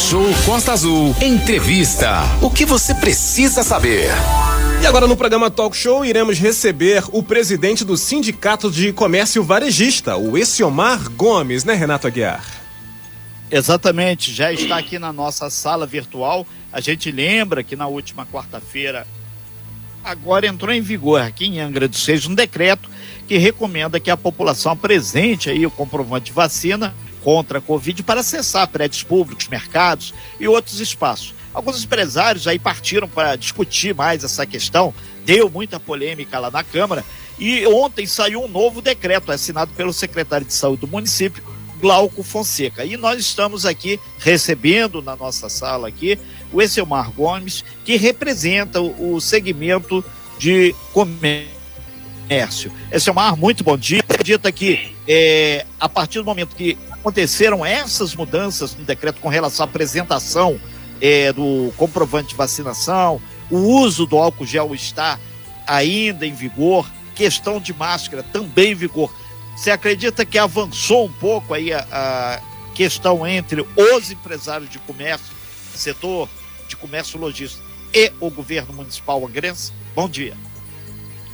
Talk Show Costa Azul. Entrevista. O que você precisa saber? E agora no programa Talk Show iremos receber o presidente do Sindicato de Comércio Varejista, o Essiomar Gomes, né, Renato Aguiar? Exatamente, já está aqui na nossa sala virtual. A gente lembra que na última quarta-feira, agora entrou em vigor aqui em Angra dos Reis um decreto que recomenda que a população apresente aí o comprovante de vacina contra a Covid para acessar prédios públicos, mercados e outros espaços. Alguns empresários aí partiram para discutir mais essa questão, deu muita polêmica lá na Câmara, e ontem saiu um novo decreto assinado pelo secretário de Saúde do município, Glauco Fonseca. E nós estamos aqui recebendo na nossa sala aqui o Esselmar Gomes, que representa o segmento de comércio. Esselmar, muito bom dia. Acredita que é, a partir do momento que aconteceram essas mudanças no decreto com relação à apresentação é, do comprovante de vacinação, o uso do álcool gel está ainda em vigor, questão de máscara também em vigor. Você acredita que avançou um pouco aí a, a questão entre os empresários de comércio, setor de comércio logístico e o governo municipal angrense? Bom dia.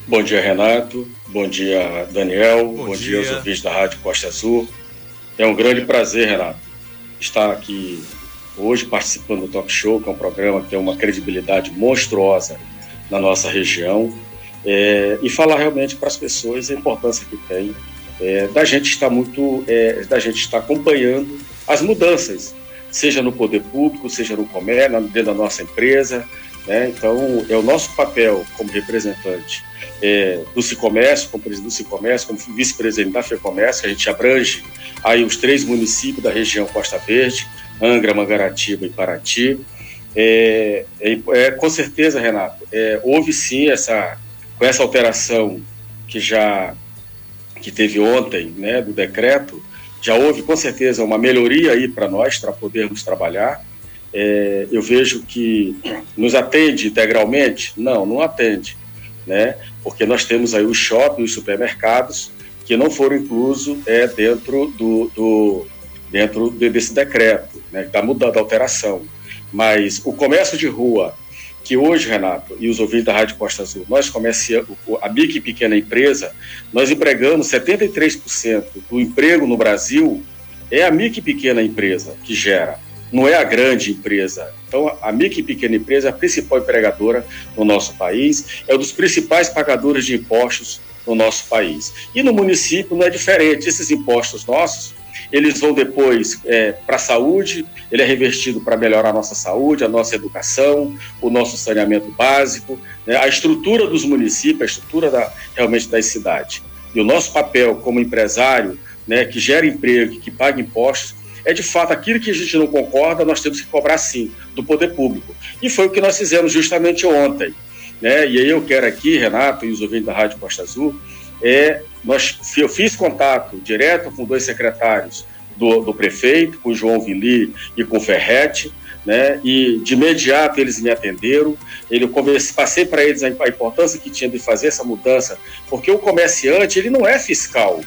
Bom dia, Renato. Bom dia, Daniel. Bom, Bom dia. dia aos ouvintes da Rádio Costa Azul. É um grande prazer, Renato, estar aqui hoje participando do Talk Show, que é um programa que tem uma credibilidade monstruosa na nossa região, é, e falar realmente para as pessoas a importância que tem é, da gente estar muito, é, da gente estar acompanhando as mudanças, seja no poder público, seja no comércio, dentro da nossa empresa. Né? Então, é o nosso papel como representante é, do Cicomércio, como presidente do Cicomércio, como vice-presidente da FEComércio, que a gente abrange aí os três municípios da região Costa Verde, Angra, Mangaratiba e Paraty. É, é, é com certeza, Renato, é, houve sim essa, com essa alteração que já que teve ontem, né, do decreto, já houve com certeza uma melhoria aí para nós, para podermos trabalhar. É, eu vejo que nos atende integralmente? Não, não atende, né? Porque nós temos aí os shoppings, os supermercados que não foram inclusos é, dentro do, do dentro desse decreto, né, da mudança, da alteração. Mas o comércio de rua, que hoje, Renato, e os ouvintes da Rádio Costa Azul, nós comerciamos, a micro e pequena empresa, nós empregamos 73% do emprego no Brasil é a micro e pequena empresa que gera, não é a grande empresa. Então, a micro e pequena empresa é a principal empregadora no nosso país, é um dos principais pagadores de impostos no nosso país. E no município não é diferente. Esses impostos nossos, eles vão depois é, para a saúde, ele é revertido para melhorar a nossa saúde, a nossa educação, o nosso saneamento básico, né, a estrutura dos municípios, a estrutura da, realmente das cidades. E o nosso papel como empresário, né, que gera emprego, que paga impostos, é de fato aquilo que a gente não concorda, nós temos que cobrar sim, do poder público. E foi o que nós fizemos justamente ontem. Né? E aí eu quero aqui, Renato e os ouvintes da Rádio Costa Azul, é, nós, eu fiz contato direto com dois secretários do, do prefeito, com o João Vili e com o Ferretti, né? E de imediato eles me atenderam. Ele comece, passei para eles a, a, importância que tinha de fazer essa mudança, porque o comerciante ele não é fiscal,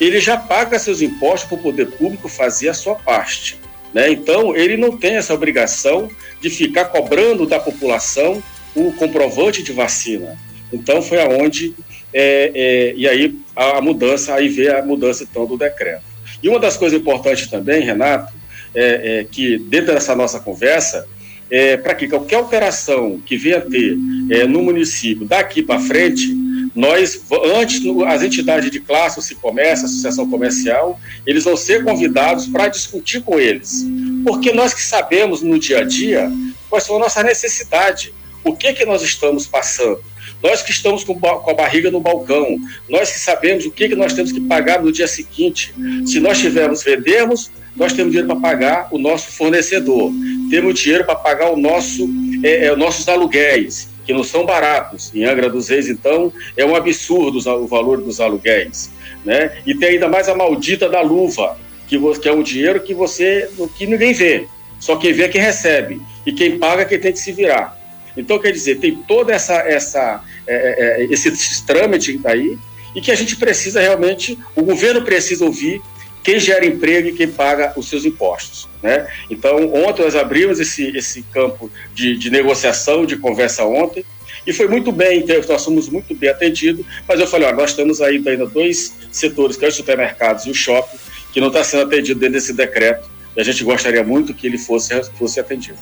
ele já paga seus impostos para o poder público fazer a sua parte, né? Então ele não tem essa obrigação de ficar cobrando da população o comprovante de vacina. Então foi aonde é, é, e aí a, mudança, aí vê a mudança então do decreto. E uma das coisas importantes também, Renato, é, é que dentro dessa nossa conversa, é, para que qualquer alteração que venha a ter é, no município daqui para frente, nós, antes, as entidades de classe, o Cicomércio, a Associação Comercial, eles vão ser convidados para discutir com eles. Porque nós que sabemos no dia a dia quais são a nossa necessidade, o que, que nós estamos passando. Nós que estamos com, a barriga no balcão, nós que sabemos o que, que nós temos que pagar no dia seguinte. Se nós tivermos, vendermos, nós temos dinheiro para pagar o nosso fornecedor, temos dinheiro para pagar o nosso, é, é, nossos aluguéis, que não são baratos. Em Angra dos Reis, então, é um absurdo o valor dos aluguéis. Né? E tem ainda mais a maldita da luva, que, que é um dinheiro que você que ninguém vê. Só quem vê é quem recebe. E quem paga é quem tem que se virar. Então, quer dizer, tem toda essa, essa é, é, é esse trâmite aí e que a gente precisa realmente, o governo precisa ouvir quem gera emprego e quem paga os seus impostos. Né? Então, ontem nós abrimos esse, esse campo de, de negociação, de conversa ontem, e foi muito bem, então, nós somos muito bem atendidos, mas eu falei, ó, nós temos ainda, ainda dois setores, que é os supermercados e o shopping, que não está sendo atendido dentro desse decreto, e a gente gostaria muito que ele fosse, fosse atendido.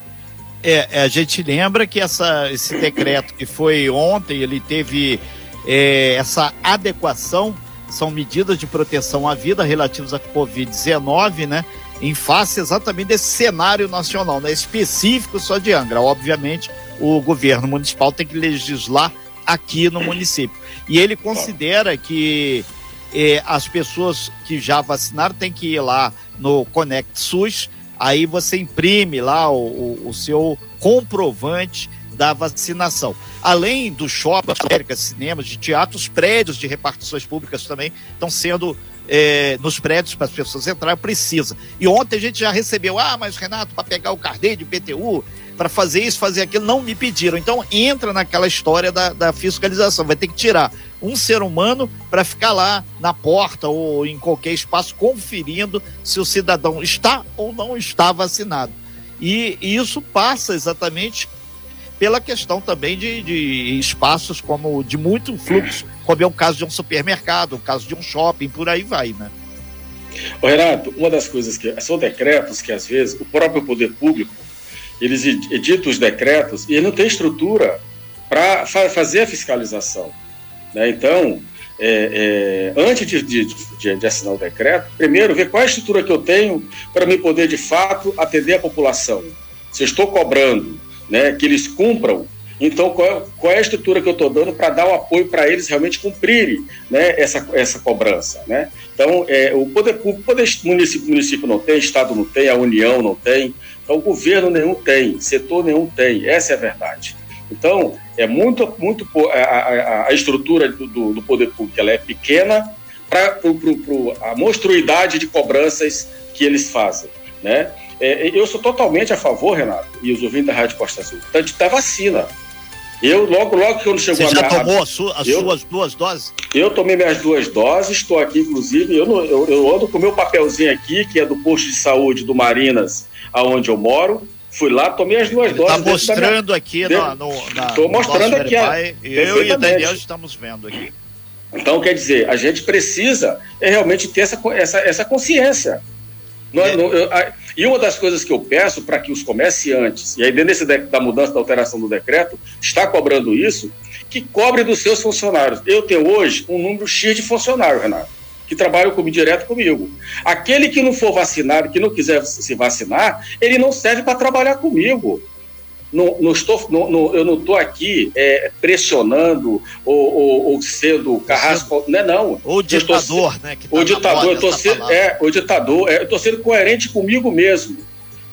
É, é, a gente lembra que essa, esse decreto que foi ontem, ele teve é, essa adequação, são medidas de proteção à vida relativas à Covid-19, né? Em face exatamente desse cenário nacional, né? Específico só de Angra. Obviamente, o governo municipal tem que legislar aqui no município. E ele considera que eh, as pessoas que já vacinaram têm que ir lá no Conect SUS, aí você imprime lá o, o, o seu comprovante da vacinação. Além do shopping, cinemas, de teatros, prédios de repartições públicas também estão sendo é, nos prédios para as pessoas entrarem, precisa. E ontem a gente já recebeu, ah, mas Renato, para pegar o carnê de PTU, para fazer isso, fazer aquilo, não me pediram. Então entra naquela história da, da fiscalização, vai ter que tirar um ser humano para ficar lá na porta ou em qualquer espaço conferindo se o cidadão está ou não está vacinado. E, e isso passa exatamente pela questão também de, de espaços como de muito fluxo, como é o caso de um supermercado, o caso de um shopping, por aí vai, né? Ô Renato, uma das coisas que são decretos que às vezes o próprio poder público eles editam os decretos e ele não tem estrutura para fa fazer a fiscalização. Né? Então, é, é, antes de, de, de, de, assinar o decreto, primeiro ver qual é a estrutura que eu tenho para me poder de fato atender a população. Se eu estou cobrando né, que eles cumpram, então qual é, qual é a estrutura que eu estou dando para dar o apoio para eles realmente cumprirem né, essa, essa cobrança? Né? Então, é, o poder público, poder município, município não tem, Estado não tem, a União não tem, então governo nenhum tem, setor nenhum tem, essa é a verdade. Então, é muito, muito a, a, a estrutura do, do, poder público ela é pequena para a monstruidade de cobranças que eles fazem. Né? É, eu sou totalmente a favor, Renato, e os ouvintes da Rádio Costa Azul, da vacina. Eu, logo, logo que eu não chegou Você já a minha, tomou su, as eu, suas duas doses? Eu tomei minhas duas doses, estou aqui, inclusive, eu, eu, eu ando com o meu papelzinho aqui, que é do posto de saúde do Marinas, aonde eu moro. Fui lá, tomei as duas doses. Está mostrando minha... aqui no, na, Estou mostrando aqui. A... Eu e o Daniel estamos vendo aqui. Então, quer dizer, a gente precisa é realmente ter essa, essa, essa consciência. Não, é. não, eu, a, e uma das coisas que eu peço para que os comerciantes, e aí dentro desse da mudança da alteração do decreto, está cobrando isso, que cobre dos seus funcionários. Eu tenho hoje um número X de funcionários, Renato que trabalham comigo, direto comigo. Aquele que não for vacinado, que não quiser se vacinar, ele não serve para trabalhar comigo. Não, não estou, não, não, eu não estou aqui é, pressionando ou, ou, ou, sendo carrasco, não é não. O ditador, estou, né? Tá o ditador, eu tô sendo, é, o ditador, é, eu estou sendo coerente comigo mesmo.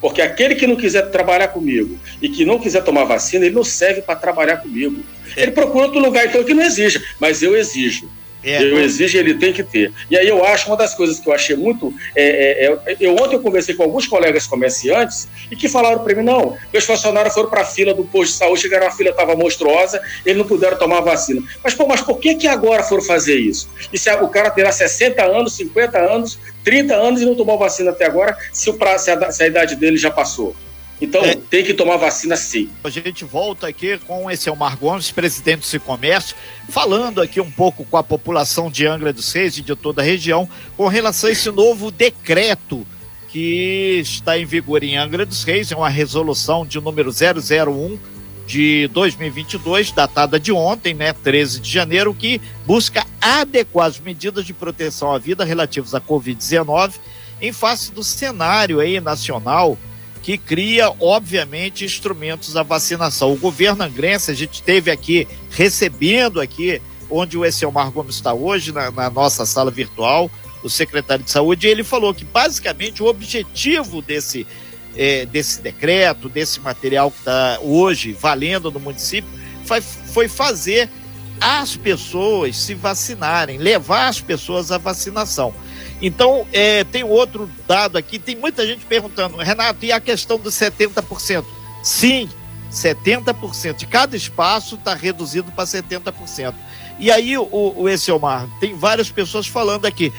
Porque aquele que não quiser trabalhar comigo e que não quiser tomar vacina, ele não serve para trabalhar comigo. É. Ele procura outro lugar, então, que não exija. Mas eu exijo. É, eu exijo, ele tem que ter. E aí eu acho uma das coisas que eu achei muito. É, é, é eu ontem eu conversei com alguns colegas comerciantes e que falaram para mim: não, meus funcionários foram para a fila do posto de saúde, chegaram, a fila estava monstruosa, eles não puderam tomar vacina. Mas, pô, mas por que, que agora foram fazer isso? E se o cara terá 60 anos, 50 anos, 30 anos e não tomou vacina até agora, se, o pra, se, a, se a idade dele já passou? Então, é, tem que tomar vacina sim. A gente volta aqui com esse Elmar Gomes, presidente do Cicomércio, falando aqui um pouco com a população de Angra dos Reis e de toda a região com relação a esse novo decreto que está em vigor em Angra dos Reis, é uma resolução de número 001 de 2022, datada de ontem, né, 13 de janeiro, que busca adequar as medidas de proteção à vida relativas à Covid-19 em face do cenário aí nacional que cria, obviamente, instrumentos da vacinação. O governo angrense, a gente teve aqui, recebendo aqui, onde o Esselmar Gomes está hoje, na, na nossa sala virtual, o secretário de saúde, e ele falou que, basicamente, o objetivo desse, é, desse decreto, desse material que está hoje valendo no município, foi, foi fazer as pessoas se vacinarem, levar as pessoas à vacinação. Então, é, tem outro dado aqui, tem muita gente perguntando, Renato, e a questão dos 70%? Sim, 70%. De cada espaço está reduzido para 70%. E aí, o, o tem várias pessoas falando aqui.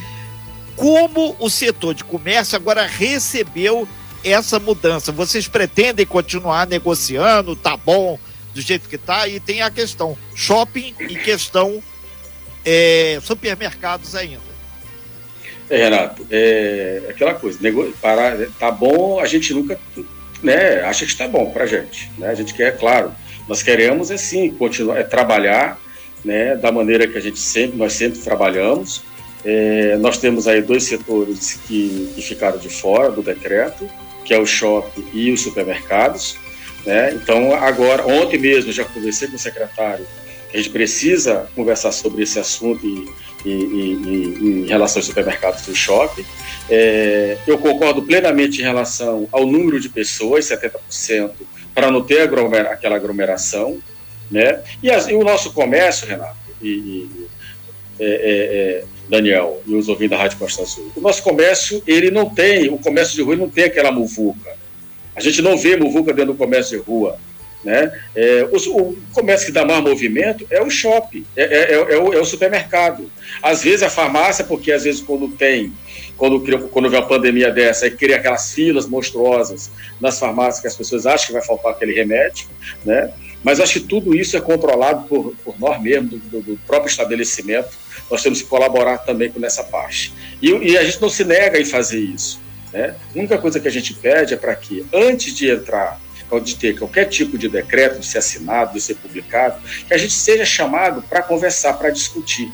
como o setor de comércio agora recebeu essa mudança. Vocês pretendem continuar negociando? Tá bom do jeito que tá? E tem a questão shopping e questão é, supermercados ainda. É, Renato, é aquela coisa, nego... tá bom, a gente nunca né, acha que está bom para a gente. Né? A gente quer, claro, nós queremos é sim continuar, é trabalhar né, da maneira que a gente sempre, nós sempre trabalhamos. É, nós temos aí dois setores que, que, ficaram de fora do decreto, que é o shopping e os supermercados. Né? Então, agora, ontem mesmo já conversei com o secretário, a gente precisa conversar sobre esse assunto e, e, e, em relação aos supermercados e shopping. É, eu concordo plenamente em relação ao número de pessoas, 70%, para não ter aglomer, aquela aglomeração. Né? E, as, e, o nosso comércio, Renato, e, é, é, é, Daniel, e os ouvintes da Rádio Costa Azul, o nosso comércio, ele não tem, o comércio de rua não tem aquela muvuca. A gente não vê muvuca dentro do comércio de rua. Né? É, o, o, comércio que dá mais movimento é o shopping, é, é, é, o, é, o, supermercado. Às vezes a farmácia, porque às vezes quando tem, quando, quando vem uma pandemia dessa, aí cria aquelas filas monstruosas nas farmácias que as pessoas acham que vai faltar aquele remédio, né? Mas acho que tudo isso é controlado por, por nós mesmos, do, do, próprio estabelecimento. Nós temos que colaborar também com essa parte. E, e a gente não se nega em fazer isso. Né? A única coisa que a gente pede é para que, antes de entrar de ter qualquer tipo de decreto, de ser assinado, de ser publicado, que a gente seja chamado para conversar, para discutir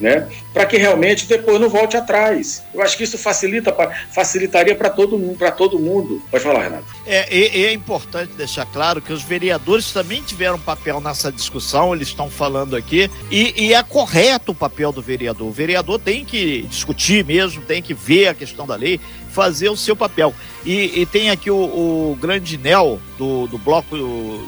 né? Para que realmente depois não volte atrás. Eu acho que isso facilita, facilitaria para todo mundo, para todo mundo. Pode falar, Renato. É, é, é, importante deixar claro que os vereadores também tiveram papel nessa discussão, eles estão falando aqui, e, e, é correto o papel do vereador. O vereador tem que discutir mesmo, tem que ver a questão da lei, fazer o seu papel. E, e tem aqui o, o grande Nel do, do bloco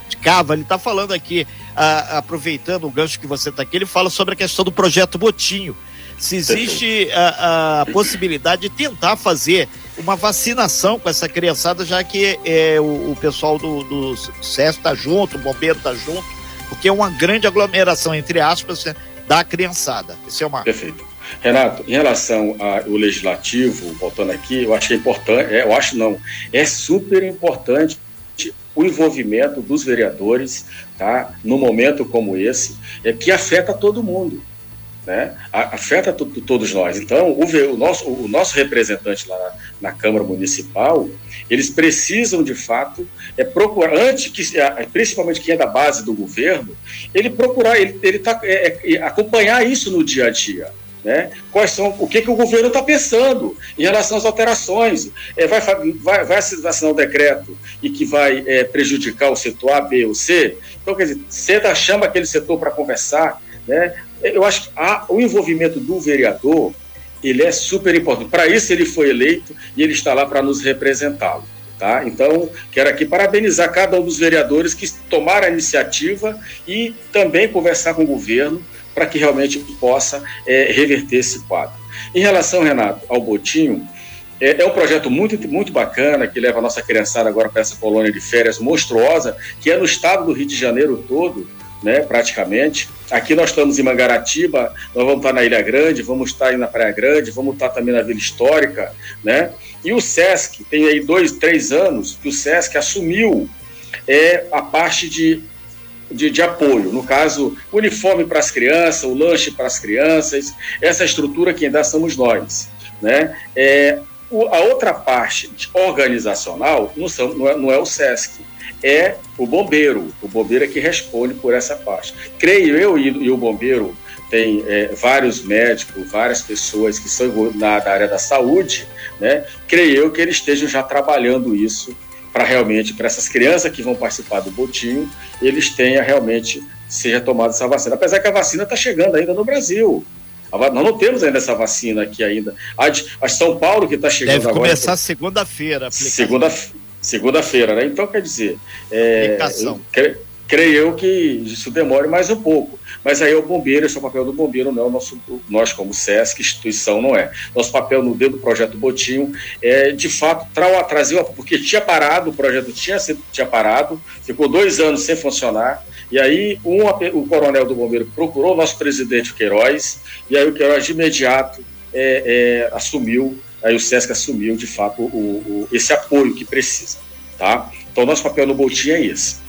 de Cava, ele está falando aqui a, aproveitando o gancho que você está aqui, ele fala sobre a questão do projeto Botinho. Se existe a, a, possibilidade de tentar fazer uma vacinação com essa criançada, já que é, o, o pessoal do, do SES está junto, o bombeiro está junto, porque é uma grande aglomeração, entre aspas, né, da criançada. Esse é uma. Perfeito. Renato, em relação ao legislativo, voltando aqui, eu acho é importante, é, eu acho não, é super importante o envolvimento dos vereadores, tá? No momento como esse, é que afeta todo mundo, né? Afeta todos nós. Então, o, o, nosso, o nosso representante lá na, na, Câmara Municipal, eles precisam de fato é procurar antes que, principalmente quem é da base do governo, ele procurar, ele, ele tá, é, é, acompanhar isso no dia a dia. Né? Quais são, o que, que o governo está pensando em relação às alterações? É, vai, vai, vai assinar um decreto e que vai é, prejudicar o setor A, B ou C? Então, quer dizer, senta, chama aquele setor para conversar. Né? Eu acho que o envolvimento do vereador ele é super importante. Para isso, ele foi eleito e ele está lá para nos representá-lo. Tá? Então, quero aqui parabenizar cada um dos vereadores que tomaram a iniciativa e também conversar com o governo para que realmente possa é, reverter esse quadro. Em relação, Renato, ao Botinho, é, é, um projeto muito, muito bacana que leva a nossa criançada agora para essa colônia de férias monstruosa, que é no estado do Rio de Janeiro todo, né, praticamente. Aqui nós estamos em Mangaratiba, nós vamos estar na Ilha Grande, vamos estar na Praia Grande, vamos estar também na Vila Histórica, né? E o SESC, tem aí dois, três anos que o SESC assumiu é, a parte de de, de apoio, no caso, uniforme para as crianças, o lanche para as crianças, essa estrutura que ainda somos nós. Né? É, a outra parte organizacional não, são, não, é, não é o SESC, é o bombeiro. O bombeiro é que responde por essa parte. Creio eu, e, e o bombeiro tem é, vários médicos, várias pessoas que são na, na área da saúde, né? creio eu que eles estejam já trabalhando isso para realmente, para essas crianças que vão participar do botinho, eles tenham realmente, seja tomada essa vacina. Apesar que a vacina está chegando ainda no Brasil. Nós não temos ainda essa vacina aqui ainda. A de, a São Paulo que está chegando Deve agora. Deve começar segunda-feira. Segunda, segunda-feira, né? Então, quer dizer, é, eu, creio eu que isso demore mais um pouco. Mas aí é o bombeiro, esse é o papel do bombeiro, não é o nosso, nós como SESC, instituição, não é. Nosso papel no dedo do projeto Botinho é, de fato, tra trazer, porque tinha parado, o projeto tinha, tinha parado, ficou dois anos sem funcionar, e aí um, o coronel do bombeiro procurou o nosso presidente Queiroz, e aí o Queiroz de imediato é, é, assumiu, aí o SESC assumiu de fato o, o, esse apoio que precisa. Tá? Então, nosso papel no Botim é esse.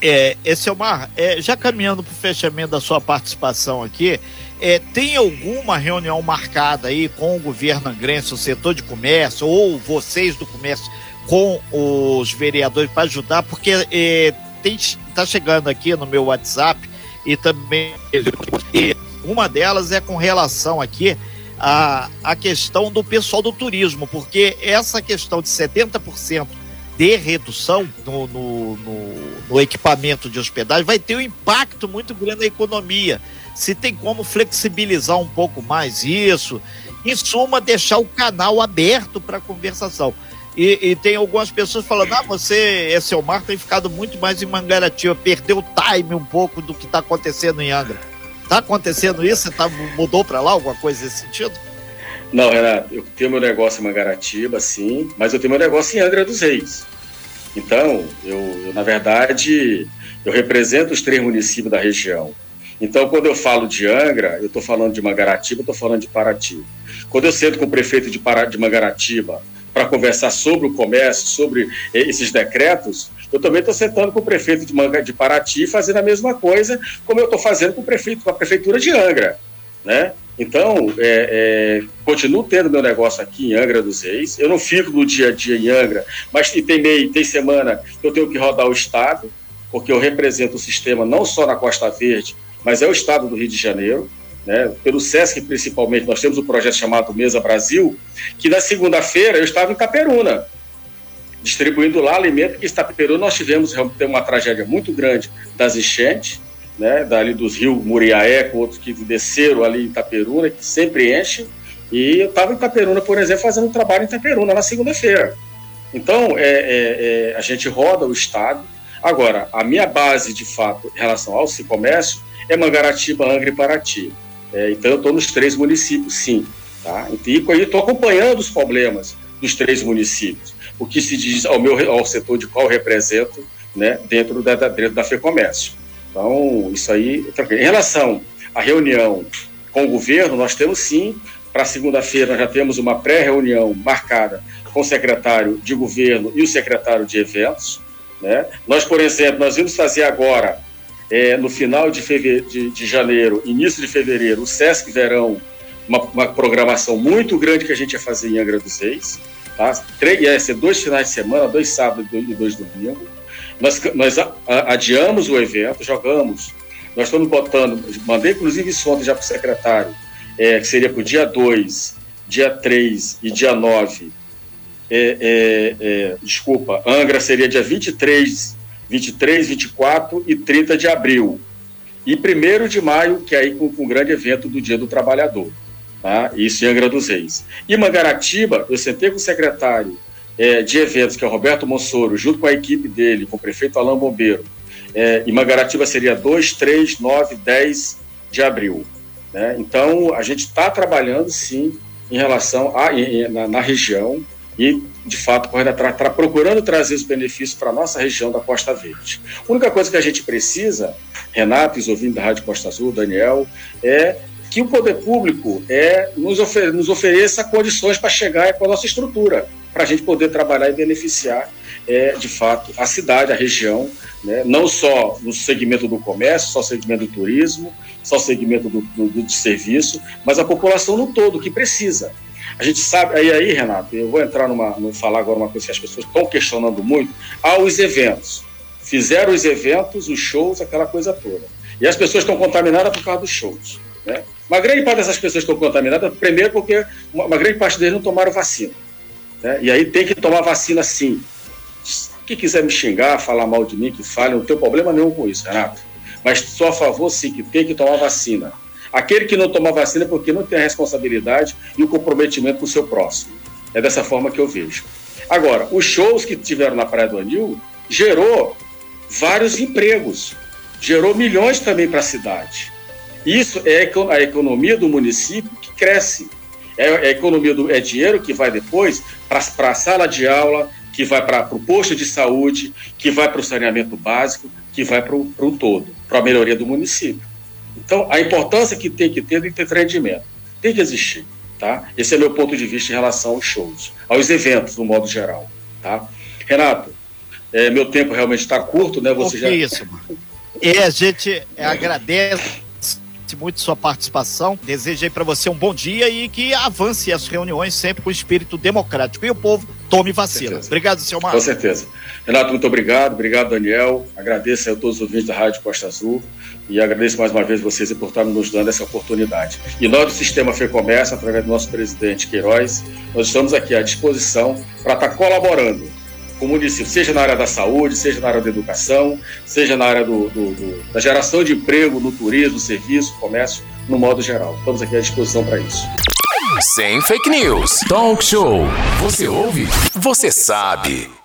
É, esse Omar, é, já caminhando para o fechamento da sua participação aqui, é, tem alguma reunião marcada aí com o governo angrense, o setor de comércio, ou vocês do comércio, com os vereadores para ajudar? Porque está é, chegando aqui no meu WhatsApp e também uma delas é com relação aqui à, à questão do pessoal do turismo, porque essa questão de 70% de redução no, no, no, no, equipamento de hospedagem vai ter um impacto muito grande na economia. Se tem como flexibilizar um pouco mais isso, em suma, deixar o canal aberto para conversação. E, e, tem algumas pessoas falando: ah, você, esse Omar, tem ficado muito mais em Mangaratiba, perdeu o time um pouco do que está acontecendo em Angra. Está acontecendo isso? Você tá, mudou para lá alguma coisa nesse sentido? Não, Renato, eu tenho meu negócio em Mangaratiba, sim, mas eu tenho meu negócio em Angra dos Reis. Então, eu, eu, na verdade, eu represento os três municípios da região. Então, quando eu falo de Angra, eu estou falando de Mangaratiba, estou falando de Paraty. Quando eu sento com o prefeito de, Pará, de Mangaratiba para conversar sobre o comércio, sobre esses decretos, eu também estou sentando com o prefeito de, Manga, de Paraty fazendo a mesma coisa, como eu estou fazendo com o prefeito, com a prefeitura de Angra, né? Então, é, é, continuo tendo meu negócio aqui em Angra dos Reis. Eu não fico no dia a dia em Angra, mas tem, meio, tem semana que eu tenho que rodar o Estado, porque eu represento o sistema não só na Costa Verde, mas é o Estado do Rio de Janeiro. Né? Pelo SESC, principalmente, nós temos um projeto chamado Mesa Brasil, que na segunda-feira eu estava em Caperuna, distribuindo lá alimento, que em Itaperuna nós tivemos uma tragédia muito grande das enchentes, né, dali dos rios Muriaé, com outros que desceram ali em Itaperuna, que sempre enche. E eu estava em Itaperuna, por exemplo, fazendo um trabalho em Itaperuna na segunda-feira. Então, é, é, é, a gente roda o estado. Agora, a minha base, de fato, em relação ao comércio, é Mangaratiba, Angra e Paraty. É, então, eu estou nos três municípios, sim. Tá? E estou acompanhando os problemas dos três municípios. O que se diz ao, meu, ao setor de qual represento né, dentro, da, dentro da FEComércio. Então, isso aí. Em relação à reunião com o governo, nós temos sim, para segunda-feira, já temos uma pré-reunião marcada com o secretário de governo e o secretário de eventos. Né? Nós, por exemplo, nós vamos fazer agora, é, no final de, de, de, janeiro, início de fevereiro, o Sesc Verão, uma, uma, programação muito grande que a gente ia fazer em Angra dos Reis. Tá? Três, ia ser dois finais de semana, dois sábados e dois domingos. Nós, nós adiamos o evento, jogamos. Nós estamos botando, mandei inclusive isso ontem já para o secretário, é, que seria para o dia 2, dia 3 e dia 9. É, é, é, desculpa, Angra seria dia 23, 23, 24 e 30 de abril. E 1 de maio, que é aí com, com o grande evento do Dia do Trabalhador. Tá? Isso em Angra dos Reis. E Mangaratiba, eu sentei com o secretário é, de eventos, que é o Roberto Mossoro, junto com a equipe dele, com o prefeito Alain Bombeiro, é, e Mangaratiba seria 2, 3, 9, 10 de abril. Né? Então, a gente está trabalhando, sim, em relação a, em, na, na, região e, de fato, correndo atrás, tá procurando trazer os benefícios para a nossa região da Costa Verde. A única coisa que a gente precisa, Renato, os ouvintes da Rádio Costa Azul, Daniel, é que o poder público é, nos, ofer nos ofereça condições para chegar com a nossa estrutura para a gente poder trabalhar e beneficiar, é, de fato, a cidade, a região, né? não só no segmento do comércio, só segmento do turismo, só segmento do, do, do serviço, mas a população no todo, que precisa. A gente sabe, aí, aí Renato, eu vou entrar numa, no falar agora uma coisa que as pessoas estão questionando muito, aos eventos. Fizeram os eventos, os shows, aquela coisa toda. E as pessoas estão contaminadas por causa dos shows. Né? Uma grande parte dessas pessoas estão contaminadas, primeiro porque uma, uma grande parte deles não tomaram vacina. Né? E aí tem que tomar vacina sim. Quem quiser me xingar, falar mal de mim, que fale, não tem problema nenhum com isso, Renato. Mas sou a favor sim que tem que tomar vacina. Aquele que não toma vacina é porque não tem a responsabilidade e o comprometimento com o seu próximo. É dessa forma que eu vejo. Agora, os shows que tiveram na Praia do Anil gerou vários empregos, gerou milhões também para a cidade. Isso é a economia do município que cresce. É, é economia do é dinheiro que vai depois para a sala de aula, que vai para o posto de saúde, que vai para o saneamento básico, que vai para o todo, para a melhoria do município. Então, a importância que tem que ter de ter rendimento tem que existir. Tá? Esse é meu ponto de vista em relação aos shows, aos eventos, no modo geral. Tá? Renato, é, meu tempo realmente está curto, né? Você já... isso, mano. E a gente agradece muito sua participação. Desejo para você um bom dia e que avance as reuniões sempre com espírito democrático. E o povo tome vacina. Obrigado, senhor Marcos. Com certeza. Renato, muito obrigado. Obrigado, Daniel. Agradeço a todos os ouvintes da Rádio Costa Azul e agradeço mais uma vez vocês por estarem nos dando essa oportunidade. E nós do Sistema FEComércio, através do nosso presidente Queiroz, nós estamos aqui à disposição para estar colaborando com o município, seja na área da saúde, seja na área da educação, seja na área do, do, do, da geração de emprego, no turismo, serviço, comércio, no modo geral. Estamos aqui à disposição para isso. Sem fake news. Talk show. Você ouve? Você sabe.